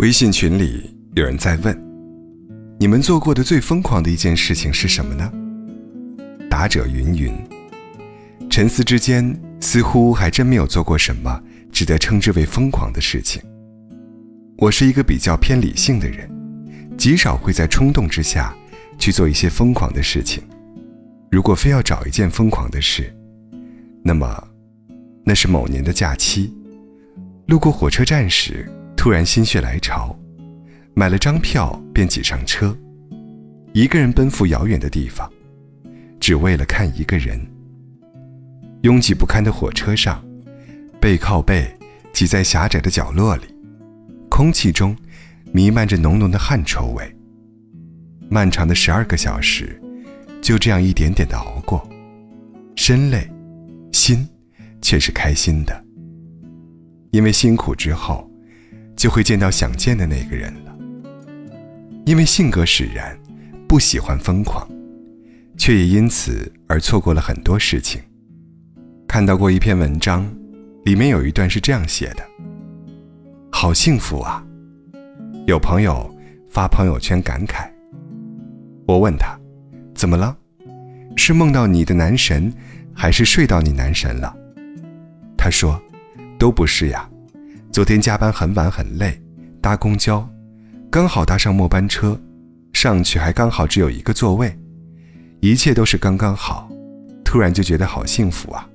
微信群里有人在问：“你们做过的最疯狂的一件事情是什么呢？”答者云云。沉思之间，似乎还真没有做过什么值得称之为疯狂的事情。我是一个比较偏理性的人，极少会在冲动之下去做一些疯狂的事情。如果非要找一件疯狂的事，那么，那是某年的假期，路过火车站时，突然心血来潮，买了张票便挤上车，一个人奔赴遥远的地方，只为了看一个人。拥挤不堪的火车上，背靠背挤在狭窄的角落里，空气中弥漫着浓浓的汗臭味。漫长的十二个小时。就这样一点点的熬过，身累，心却是开心的。因为辛苦之后，就会见到想见的那个人了。因为性格使然，不喜欢疯狂，却也因此而错过了很多事情。看到过一篇文章，里面有一段是这样写的：“好幸福啊！”有朋友发朋友圈感慨。我问他。怎么了？是梦到你的男神，还是睡到你男神了？他说：“都不是呀。昨天加班很晚很累，搭公交，刚好搭上末班车，上去还刚好只有一个座位，一切都是刚刚好，突然就觉得好幸福啊！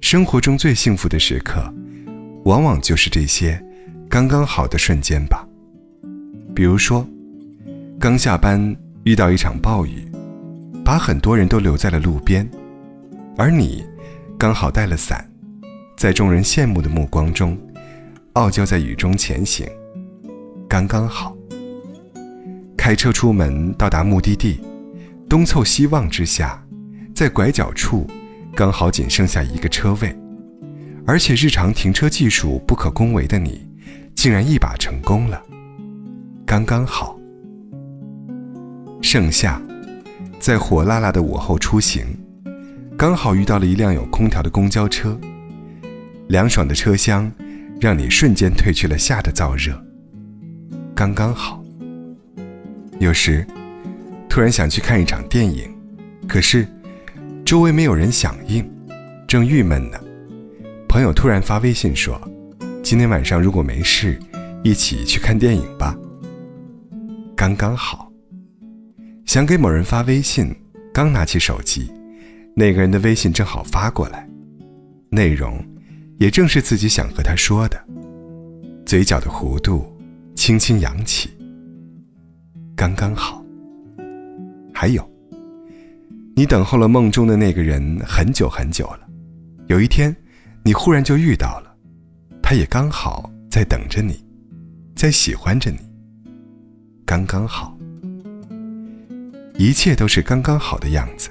生活中最幸福的时刻，往往就是这些刚刚好的瞬间吧。比如说，刚下班。”遇到一场暴雨，把很多人都留在了路边，而你刚好带了伞，在众人羡慕的目光中，傲娇在雨中前行，刚刚好。开车出门到达目的地，东凑西望之下，在拐角处刚好仅剩下一个车位，而且日常停车技术不可恭维的你，竟然一把成功了，刚刚好。盛夏，在火辣辣的午后出行，刚好遇到了一辆有空调的公交车，凉爽的车厢让你瞬间褪去了夏的燥热，刚刚好。有时突然想去看一场电影，可是周围没有人响应，正郁闷呢，朋友突然发微信说：“今天晚上如果没事，一起去看电影吧。”刚刚好。想给某人发微信，刚拿起手机，那个人的微信正好发过来，内容也正是自己想和他说的，嘴角的弧度轻轻扬起，刚刚好。还有，你等候了梦中的那个人很久很久了，有一天，你忽然就遇到了，他也刚好在等着你，在喜欢着你，刚刚好。一切都是刚刚好的样子，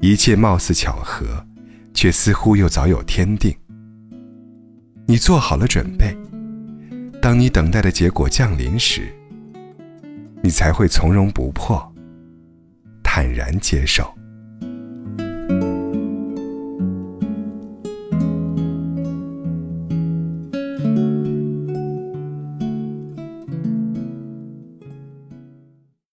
一切貌似巧合，却似乎又早有天定。你做好了准备，当你等待的结果降临时，你才会从容不迫，坦然接受。